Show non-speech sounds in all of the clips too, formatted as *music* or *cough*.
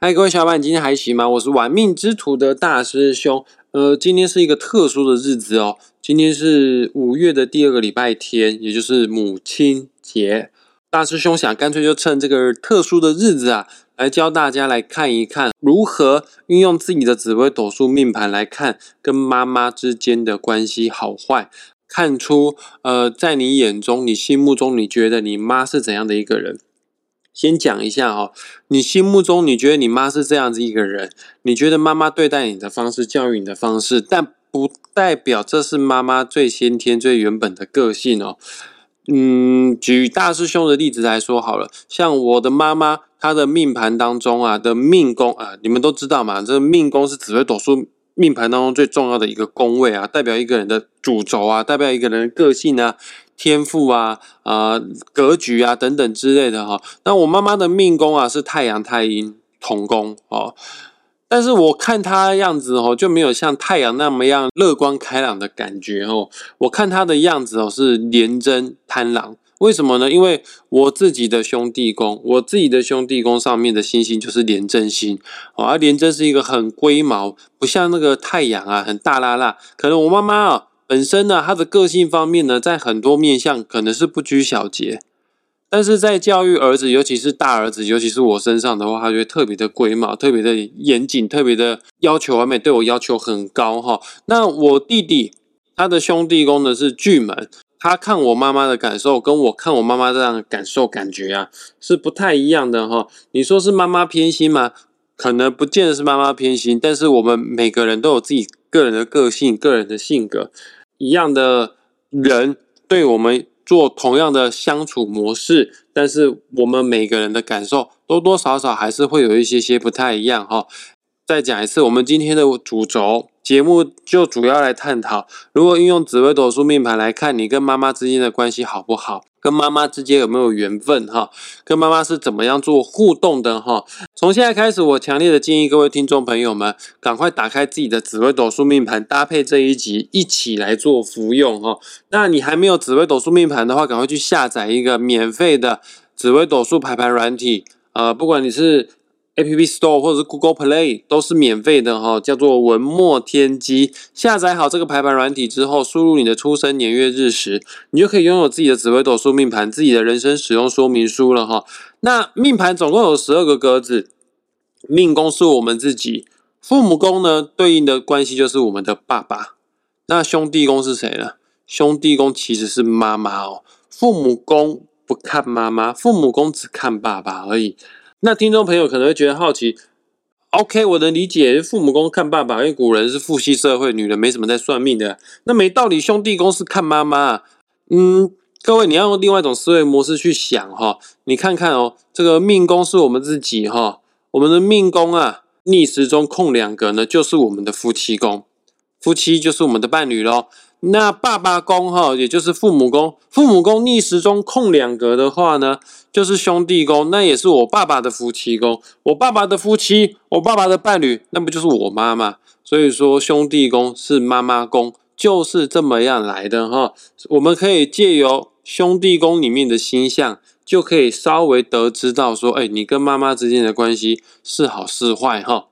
嗨，各位小伙伴，今天还行吗？我是玩命之徒的大师兄。呃，今天是一个特殊的日子哦，今天是五月的第二个礼拜天，也就是母亲节。大师兄想干脆就趁这个特殊的日子啊，来教大家来看一看，如何运用自己的紫微斗数命盘来看跟妈妈之间的关系好坏，看出呃，在你眼中、你心目中，你觉得你妈是怎样的一个人。先讲一下哈，你心目中你觉得你妈是这样子一个人，你觉得妈妈对待你的方式、教育你的方式，但不代表这是妈妈最先天、最原本的个性哦。嗯，举大师兄的例子来说好了，像我的妈妈，她的命盘当中啊的命宫啊，你们都知道嘛，这命宫是紫微斗数。命盘当中最重要的一个宫位啊，代表一个人的主轴啊，代表一个人的个性啊、天赋啊、啊格局啊等等之类的哈。那我妈妈的命宫啊是太阳太阴同宫哦，但是我看她样子哦，就没有像太阳那么样乐观开朗的感觉哦。我看她的样子哦是廉贞贪狼。为什么呢？因为我自己的兄弟宫，我自己的兄弟宫上面的星星就是廉贞星，哦，而廉贞是一个很龟毛，不像那个太阳啊，很大拉拉。可能我妈妈啊，本身呢，他的个性方面呢，在很多面相可能是不拘小节，但是在教育儿子，尤其是大儿子，尤其是我身上的话，他觉得特别的龟毛，特别的严谨，特别的要求完美，对我要求很高哈。那我弟弟他的兄弟宫呢是巨门。他看我妈妈的感受，跟我看我妈妈这样的感受感觉啊，是不太一样的哈。你说是妈妈偏心吗？可能不见得是妈妈偏心，但是我们每个人都有自己个人的个性、个人的性格。一样的人对我们做同样的相处模式，但是我们每个人的感受多多少少还是会有一些些不太一样哈。再讲一次，我们今天的主轴。节目就主要来探讨，如果运用紫微斗数命盘来看你跟妈妈之间的关系好不好，跟妈妈之间有没有缘分哈，跟妈妈是怎么样做互动的哈。从现在开始，我强烈的建议各位听众朋友们，赶快打开自己的紫微斗数命盘，搭配这一集一起来做服用哈。那你还没有紫微斗数命盘的话，赶快去下载一个免费的紫微斗数排盘软体，呃，不管你是。A P P Store 或者是 Google Play 都是免费的哈，叫做文墨天机。下载好这个排盘软体之后，输入你的出生年月日时，你就可以拥有自己的紫微斗数命盘、自己的人生使用说明书了哈。那命盘总共有十二个格子，命宫是我们自己，父母宫呢对应的关系就是我们的爸爸。那兄弟宫是谁呢？兄弟宫其实是妈妈哦。父母宫不看妈妈，父母宫只看爸爸而已。那听众朋友可能会觉得好奇，OK，我能理解父母宫看爸爸，因为古人是父系社会，女人没什么在算命的。那没道理，兄弟宫是看妈妈。嗯，各位你要用另外一种思维模式去想哈，你看看哦，这个命宫是我们自己哈，我们的命宫啊，逆时钟空两格呢，就是我们的夫妻宫，夫妻就是我们的伴侣喽。那爸爸宫哈，也就是父母宫，父母宫逆时钟空两格的话呢，就是兄弟宫，那也是我爸爸的夫妻宫，我爸爸的夫妻，我爸爸的伴侣，那不就是我妈妈？所以说兄弟宫是妈妈宫，就是这么样来的哈。我们可以借由兄弟宫里面的星象，就可以稍微得知到说，哎，你跟妈妈之间的关系是好是坏哈。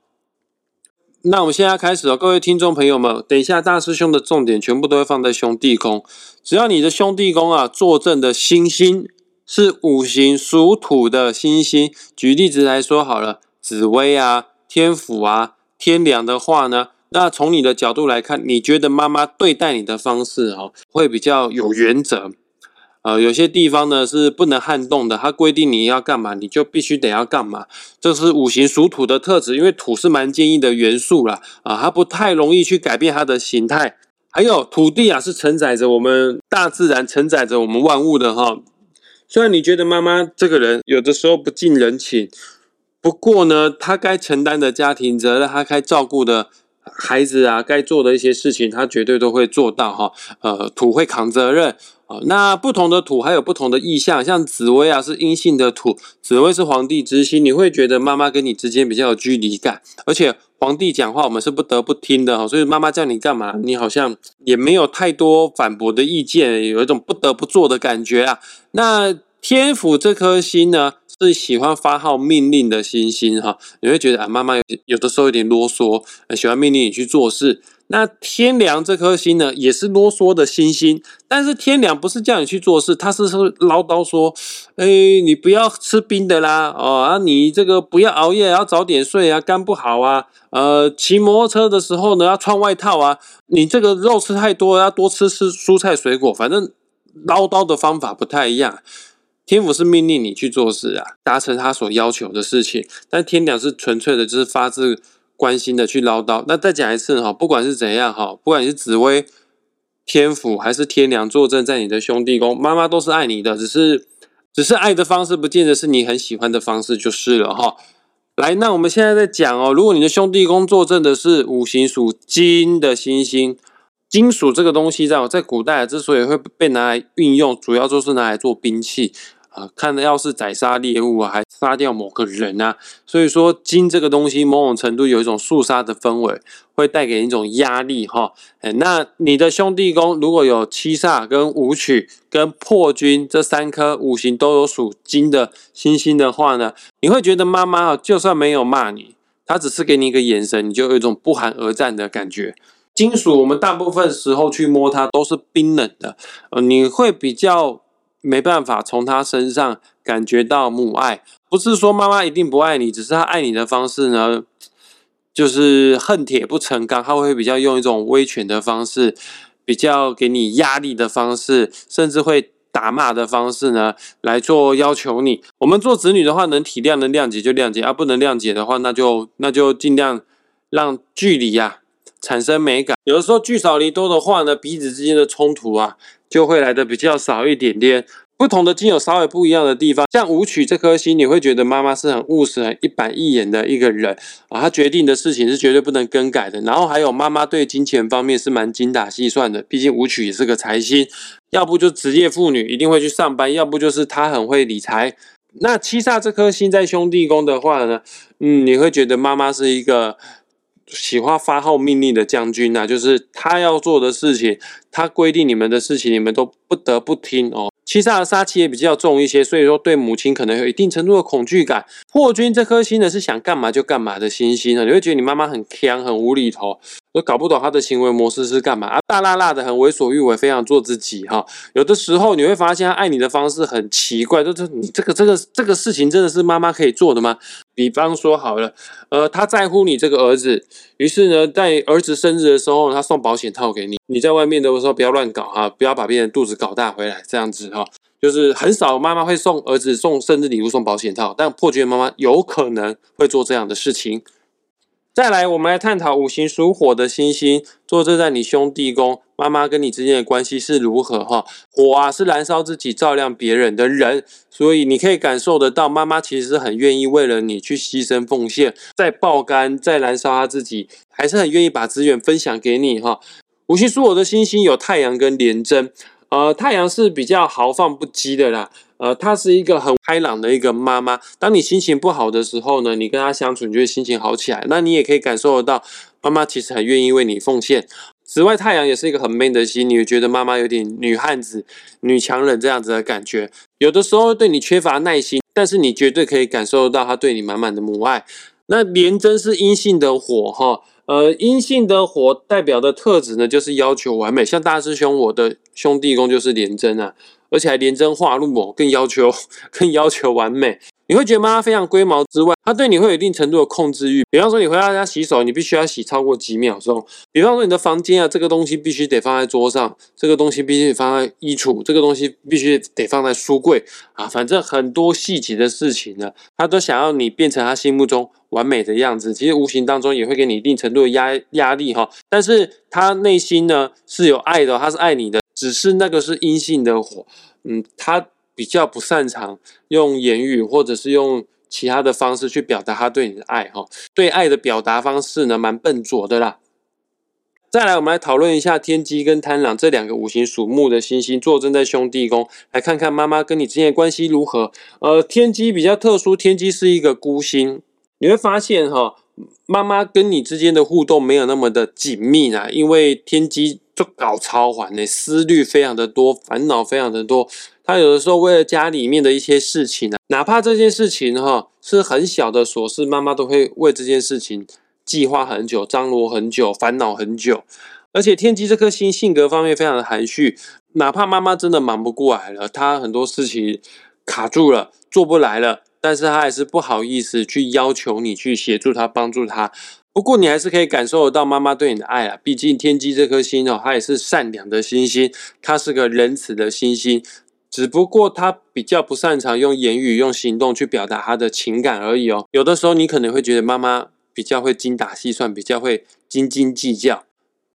那我们现在开始哦，各位听众朋友们，等一下大师兄的重点全部都会放在兄弟宫。只要你的兄弟宫啊，坐镇的星星是五行属土的星星，举例子来说好了，紫薇啊、天府啊、天梁的话呢，那从你的角度来看，你觉得妈妈对待你的方式哦，会比较有原则。呃，有些地方呢是不能撼动的，它规定你要干嘛，你就必须得要干嘛。这是五行属土的特质，因为土是蛮坚硬的元素啦，啊，它不太容易去改变它的形态。还有土地啊，是承载着我们大自然，承载着我们万物的哈。虽然你觉得妈妈这个人有的时候不近人情，不过呢，她该承担的家庭责任，她该照顾的孩子啊，该做的一些事情，她绝对都会做到哈。呃，土会扛责任。啊，那不同的土还有不同的意象，像紫薇啊是阴性的土，紫薇是皇帝之心，你会觉得妈妈跟你之间比较有距离感，而且皇帝讲话我们是不得不听的哈，所以妈妈叫你干嘛，你好像也没有太多反驳的意见，有一种不得不做的感觉啊。那天府这颗星呢，是喜欢发号命令的星星哈，你会觉得啊，妈妈有有的时候有点啰嗦，喜欢命令你去做事。那天梁这颗星呢，也是啰嗦的星星，但是天梁不是叫你去做事，他是说唠叨说，哎，你不要吃冰的啦，哦啊，你这个不要熬夜，要早点睡啊，肝不好啊，呃，骑摩托车的时候呢，要穿外套啊，你这个肉吃太多，要多吃吃蔬菜水果，反正唠叨的方法不太一样。天府是命令你去做事啊，达成他所要求的事情，但天梁是纯粹的，就是发自。关心的去唠叨，那再讲一次哈，不管是怎样哈，不管是紫薇、天府还是天梁坐镇在你的兄弟宫，妈妈都是爱你的，只是只是爱的方式不见得是你很喜欢的方式就是了哈。来，那我们现在在讲哦，如果你的兄弟宫坐镇的是五行属金的星星，金属这个东西在在古代之所以会被拿来运用，主要就是拿来做兵器。啊，看的要是宰杀猎物啊，还杀掉某个人啊，所以说金这个东西某种程度有一种肃杀的氛围，会带给一种压力哈。哎，那你的兄弟宫如果有七煞、跟武曲、跟破军这三颗五行都有属金的星星的话呢，你会觉得妈妈啊，就算没有骂你，她只是给你一个眼神，你就有一种不寒而战的感觉。金属我们大部分时候去摸它都是冰冷的，呃，你会比较。没办法从他身上感觉到母爱，不是说妈妈一定不爱你，只是他爱你的方式呢，就是恨铁不成钢，他会比较用一种威权的方式，比较给你压力的方式，甚至会打骂的方式呢来做要求你。我们做子女的话，能体谅能谅解就谅解，啊，不能谅解的话，那就那就尽量让距离呀产生美感。有的时候聚少离多的话呢，彼此之间的冲突啊。就会来的比较少一点点。不同的金有稍微不一样的地方，像舞曲这颗星，你会觉得妈妈是很务实、很一板一眼的一个人啊，她决定的事情是绝对不能更改的。然后还有妈妈对金钱方面是蛮精打细算的，毕竟舞曲也是个财星，要不就职业妇女一定会去上班，要不就是她很会理财。那七煞这颗星在兄弟宫的话呢，嗯，你会觉得妈妈是一个。喜欢发号命令的将军呐，就是他要做的事情，他规定你们的事情，你们都不得不听哦。七煞的杀气也比较重一些，所以说对母亲可能有一定程度的恐惧感。破军这颗心呢是想干嘛就干嘛的心心呢，你会觉得你妈妈很强很无厘头。都搞不懂他的行为模式是干嘛啊？大辣辣的，很为所欲为，非常做自己哈。有的时候你会发现他爱你的方式很奇怪，就是你这个这个这个事情真的是妈妈可以做的吗？比方说好了，呃，他在乎你这个儿子，于是呢，在儿子生日的时候，他送保险套给你。你在外面的时候不要乱搞哈，不要把别人肚子搞大回来，这样子哈，就是很少妈妈会送儿子送生日礼物送保险套，但破军妈妈有可能会做这样的事情。再来，我们来探讨五行属火的星星坐镇在你兄弟宫，妈妈跟你之间的关系是如何？哈，火啊是燃烧自己照亮别人的人，所以你可以感受得到，妈妈其实是很愿意为了你去牺牲奉献，在爆肝，在燃烧他自己，还是很愿意把资源分享给你。哈，五行属火的星星有太阳跟廉贞，呃，太阳是比较豪放不羁的啦。呃，她是一个很开朗的一个妈妈。当你心情不好的时候呢，你跟她相处，你就会心情好起来。那你也可以感受得到，妈妈其实很愿意为你奉献。此外，太阳也是一个很 man 的心，你会觉得妈妈有点女汉子、女强人这样子的感觉。有的时候对你缺乏耐心，但是你绝对可以感受得到她对你满满的母爱。那廉贞是阴性的火，哈。呃，阴性的火代表的特质呢，就是要求完美。像大师兄，我的兄弟宫就是廉贞啊，而且还廉贞化禄哦，更要求 *laughs* 更要求完美。你会觉得妈妈非常龟毛之外，她对你会有一定程度的控制欲。比方说，你回到家洗手，你必须要洗超过几秒钟。比方说，你的房间啊，这个东西必须得放在桌上，这个东西必须得放在衣橱，这个东西必须得放在书柜啊。反正很多细节的事情呢，他都想要你变成他心目中完美的样子。其实无形当中也会给你一定程度的压压力哈。但是他内心呢是有爱的，他是爱你的，只是那个是阴性的火，嗯，他。比较不擅长用言语或者是用其他的方式去表达他对你的爱哈，对爱的表达方式呢蛮笨拙的啦。再来，我们来讨论一下天机跟贪狼这两个五行属木的星星坐镇在兄弟宫，来看看妈妈跟你之间的关系如何。呃，天机比较特殊，天机是一个孤星，你会发现哈，妈妈跟你之间的互动没有那么的紧密啊，因为天机就搞超环的思虑非常的多，烦恼非常的多。他有的时候为了家里面的一些事情啊，哪怕这件事情哈是很小的琐事，妈妈都会为这件事情计划很久、张罗很久、烦恼很久。而且天机这颗星性格方面非常的含蓄，哪怕妈妈真的忙不过来了，她很多事情卡住了，做不来了，但是她还是不好意思去要求你去协助她、帮助她。不过你还是可以感受得到妈妈对你的爱啊，毕竟天机这颗星哦，它也是善良的星星，它是个仁慈的星星，只不过他比较不擅长用言语、用行动去表达他的情感而已哦。有的时候你可能会觉得妈妈比较会精打细算，比较会斤斤计较。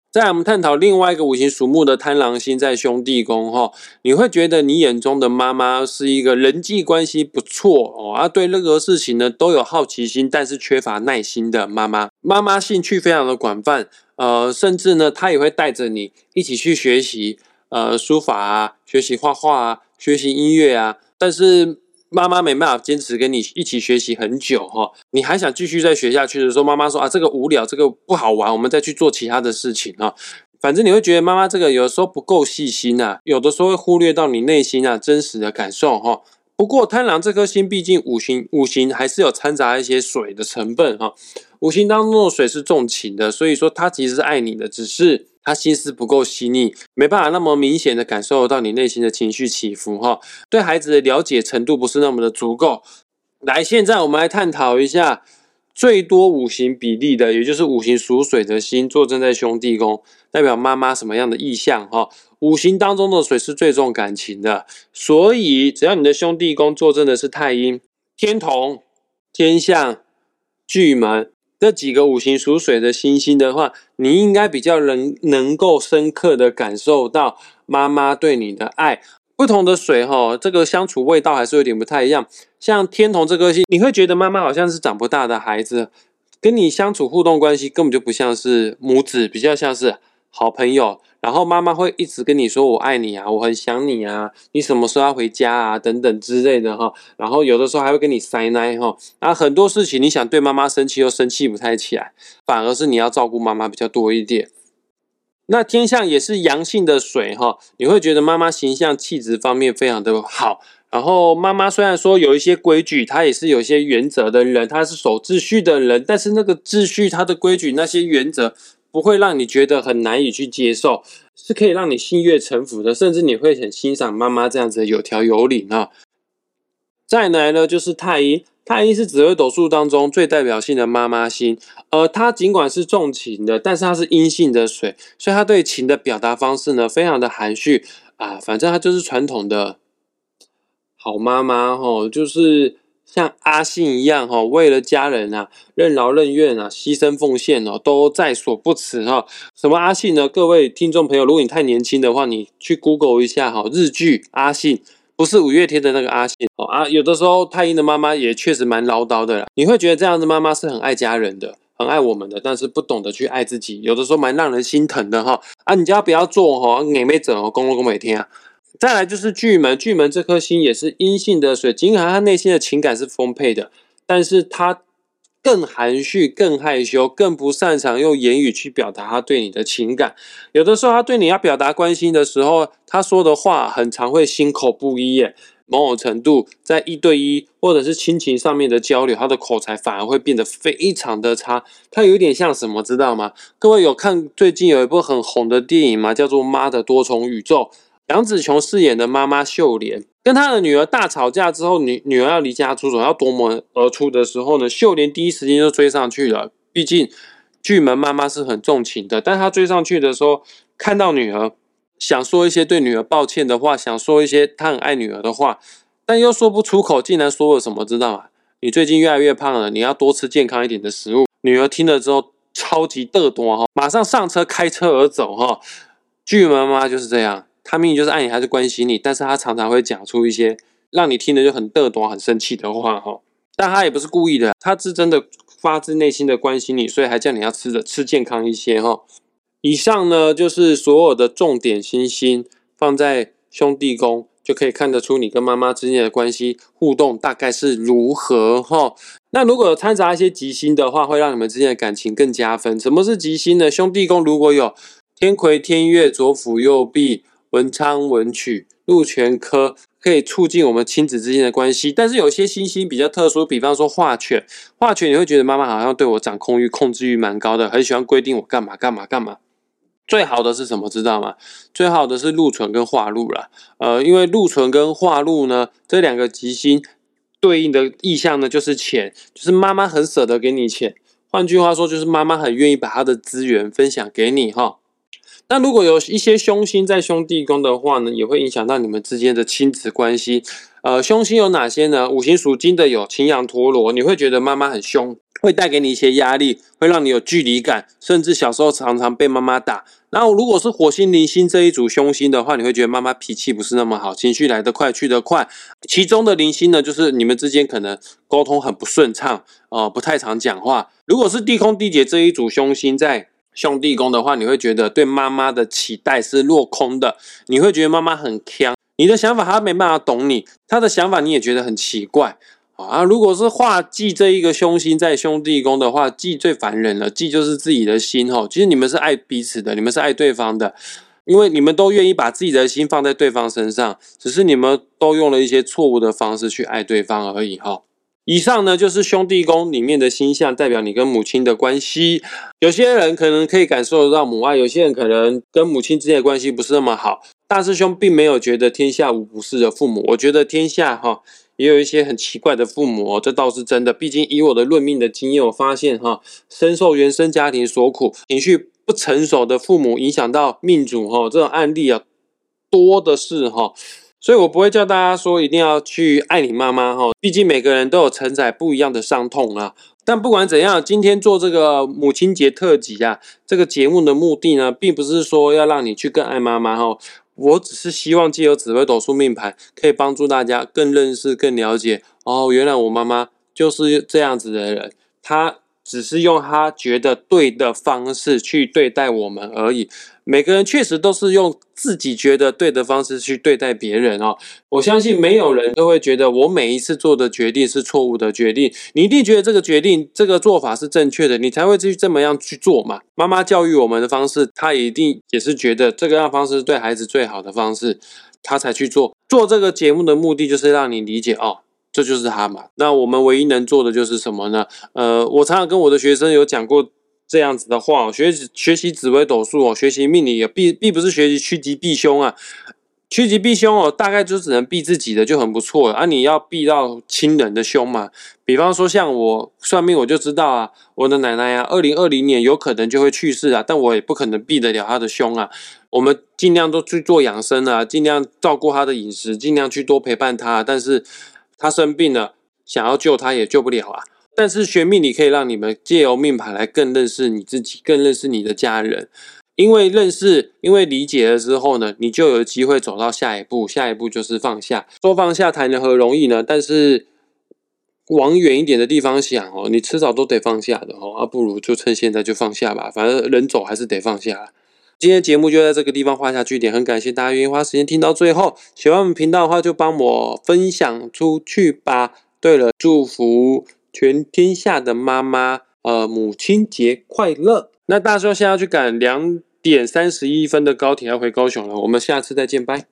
再来，我们探讨另外一个五行属木的贪狼星在兄弟宫哈，你会觉得你眼中的妈妈是一个人际关系不错哦，啊对任何事情呢都有好奇心，但是缺乏耐心的妈妈。妈妈兴趣非常的广泛，呃，甚至呢，她也会带着你一起去学习，呃，书法啊，学习画画啊，学习音乐啊，但是。妈妈没办法坚持跟你一起学习很久哈，你还想继续再学下去的时候，妈妈说啊，这个无聊，这个不好玩，我们再去做其他的事情哈。反正你会觉得妈妈这个有时候不够细心呐，有的时候会忽略到你内心啊真实的感受哈。不过贪狼这颗心，毕竟五行五行还是有掺杂一些水的成分哈。五行当中的水是重情的，所以说他其实是爱你的，只是。他心思不够细腻，没办法那么明显的感受到你内心的情绪起伏哈。对孩子的了解程度不是那么的足够。来，现在我们来探讨一下最多五行比例的，也就是五行属水的星座正在兄弟宫，代表妈妈什么样的意象哈？五行当中的水是最重感情的，所以只要你的兄弟宫坐镇的是太阴、天同、天象、巨门。这几个五行属水的星星的话，你应该比较能能够深刻的感受到妈妈对你的爱。不同的水哈，这个相处味道还是有点不太一样。像天同这颗星，你会觉得妈妈好像是长不大的孩子，跟你相处互动关系根本就不像是母子，比较像是好朋友。然后妈妈会一直跟你说“我爱你啊，我很想你啊，你什么时候要回家啊？”等等之类的哈。然后有的时候还会跟你塞奶哈。啊，很多事情你想对妈妈生气又生气不太起来，反而是你要照顾妈妈比较多一点。那天象也是阳性的水哈，你会觉得妈妈形象气质方面非常的好。然后妈妈虽然说有一些规矩，她也是有一些原则的人，她是守秩序的人，但是那个秩序、她的规矩、那些原则。不会让你觉得很难以去接受，是可以让你心悦诚服的，甚至你会很欣赏妈妈这样子有条有理啊。再来呢，就是太阴，太阴是紫微斗数当中最代表性的妈妈星，而它尽管是重情的，但是它是阴性的水，所以它对情的表达方式呢，非常的含蓄啊，反正它就是传统的好妈妈吼，就是。像阿信一样哈，为了家人啊，任劳任怨啊，牺牲奉献哦，都在所不辞哈。什么阿信呢？各位听众朋友，如果你太年轻的话，你去 Google 一下哈，日剧阿信，不是五月天的那个阿信哦啊。有的时候太阴的妈妈也确实蛮唠叨的，你会觉得这样的妈妈是很爱家人的，很爱我们的，但是不懂得去爱自己，有的时候蛮让人心疼的哈。啊，你家不要做哈，眼没整哦，公公公每天啊。再来就是巨门，巨门这颗星也是阴性的水，尽管他内心的情感是丰沛的，但是他更含蓄、更害羞、更不擅长用言语去表达他对你的情感。有的时候他对你要表达关心的时候，他说的话很常会心口不一耶。某种程度在一对一或者是亲情上面的交流，他的口才反而会变得非常的差。他有点像什么，知道吗？各位有看最近有一部很红的电影吗？叫做《妈的多重宇宙》。杨紫琼饰演的妈妈秀莲跟她的女儿大吵架之后，女女儿要离家出走，要夺门而出的时候呢，秀莲第一时间就追上去了。毕竟巨门妈妈是很重情的，但她追上去的时候，看到女儿，想说一些对女儿抱歉的话，想说一些她很爱女儿的话，但又说不出口，竟然说了什么，知道吗？你最近越来越胖了，你要多吃健康一点的食物。女儿听了之后，超级嘚多哈，马上上车开车而走哈。巨门妈妈就是这样。他明明就是爱你，还是关心你，但是他常常会讲出一些让你听的就很嘚多、很生气的话哈。但他也不是故意的，他是真的发自内心的关心你，所以还叫你要吃的吃健康一些哈。以上呢就是所有的重点星星放在兄弟宫，就可以看得出你跟妈妈之间的关系互动大概是如何哈。那如果有掺杂一些吉星的话，会让你们之间的感情更加分。什么是吉星呢？兄弟宫如果有天魁、天月、左辅、右弼。文昌文曲，禄全科可以促进我们亲子之间的关系。但是有些星星比较特殊，比方说化犬，化犬你会觉得妈妈好像对我掌控欲、控制欲蛮高的，很喜欢规定我干嘛干嘛干嘛。最好的是什么？知道吗？最好的是禄存跟化禄了。呃，因为禄存跟化禄呢，这两个吉星对应的意象呢，就是钱，就是妈妈很舍得给你钱。换句话说，就是妈妈很愿意把她的资源分享给你哈。那如果有一些凶星在兄弟宫的话呢，也会影响到你们之间的亲子关系。呃，凶星有哪些呢？五行属金的有擎羊、陀罗，你会觉得妈妈很凶，会带给你一些压力，会让你有距离感，甚至小时候常常被妈妈打。然后，如果是火星、零星这一组凶星的话，你会觉得妈妈脾气不是那么好，情绪来得快去得快。其中的零星呢，就是你们之间可能沟通很不顺畅，呃，不太常讲话。如果是地空地劫这一组凶星在兄弟宫的话，你会觉得对妈妈的期待是落空的，你会觉得妈妈很强，你的想法她没办法懂你，她的想法你也觉得很奇怪。啊，如果是化忌这一个凶星在兄弟宫的话，忌最烦人了。忌就是自己的心哈，其实你们是爱彼此的，你们是爱对方的，因为你们都愿意把自己的心放在对方身上，只是你们都用了一些错误的方式去爱对方而已哈。以上呢就是兄弟宫里面的星象，代表你跟母亲的关系。有些人可能可以感受得到母爱，有些人可能跟母亲之间的关系不是那么好。大师兄并没有觉得天下无不是的父母，我觉得天下哈。也有一些很奇怪的父母哦，这倒是真的。毕竟以我的论命的经验，我发现哈，深受原生家庭所苦、情绪不成熟的父母影响到命主哈，这种案例啊多的是哈。所以我不会叫大家说一定要去爱你妈妈哈，毕竟每个人都有承载不一样的伤痛啊。但不管怎样，今天做这个母亲节特辑啊，这个节目的目的呢，并不是说要让你去更爱妈妈哈。我只是希望借由紫微斗数命盘，可以帮助大家更认识、更了解。哦，原来我妈妈就是这样子的人，她只是用他觉得对的方式去对待我们而已。每个人确实都是用自己觉得对的方式去对待别人哦。我相信没有人都会觉得我每一次做的决定是错误的决定。你一定觉得这个决定、这个做法是正确的，你才会去这么样去做嘛。妈妈教育我们的方式，她一定也是觉得这个样方式对孩子最好的方式，她才去做。做这个节目的目的就是让你理解哦，这就是他嘛。那我们唯一能做的就是什么呢？呃，我常常跟我的学生有讲过。这样子的话，学习学习紫微斗数哦，学习命理也必必不是学习趋吉避凶啊，趋吉避凶哦，大概就只能避自己的就很不错了啊。你要避到亲人的凶嘛，比方说像我算命，我就知道啊，我的奶奶啊，二零二零年有可能就会去世啊，但我也不可能避得了她的凶啊。我们尽量都去做养生啊，尽量照顾她的饮食，尽量去多陪伴她。但是他生病了，想要救他也救不了啊。但是学命理可以让你们借由命盘来更认识你自己，更认识你的家人。因为认识，因为理解了之后呢，你就有机会走到下一步。下一步就是放下。说放下谈何容易呢？但是往远一点的地方想哦，你迟早都得放下的哦。啊，不如就趁现在就放下吧。反正人走还是得放下。今天节目就在这个地方画下句点。很感谢大家愿意花时间听到最后。喜欢我们频道的话，就帮我分享出去吧。对了，祝福。全天下的妈妈，呃，母亲节快乐！那大叔现在要去赶两点三十一分的高铁，要回高雄了。我们下次再见，拜。